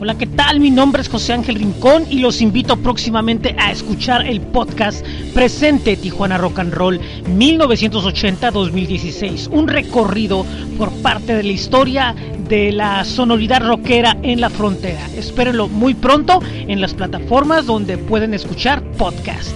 Hola, ¿qué tal? Mi nombre es José Ángel Rincón y los invito próximamente a escuchar el podcast Presente Tijuana Rock and Roll 1980-2016, un recorrido por parte de la historia de la sonoridad rockera en la frontera. Espérenlo muy pronto en las plataformas donde pueden escuchar podcast.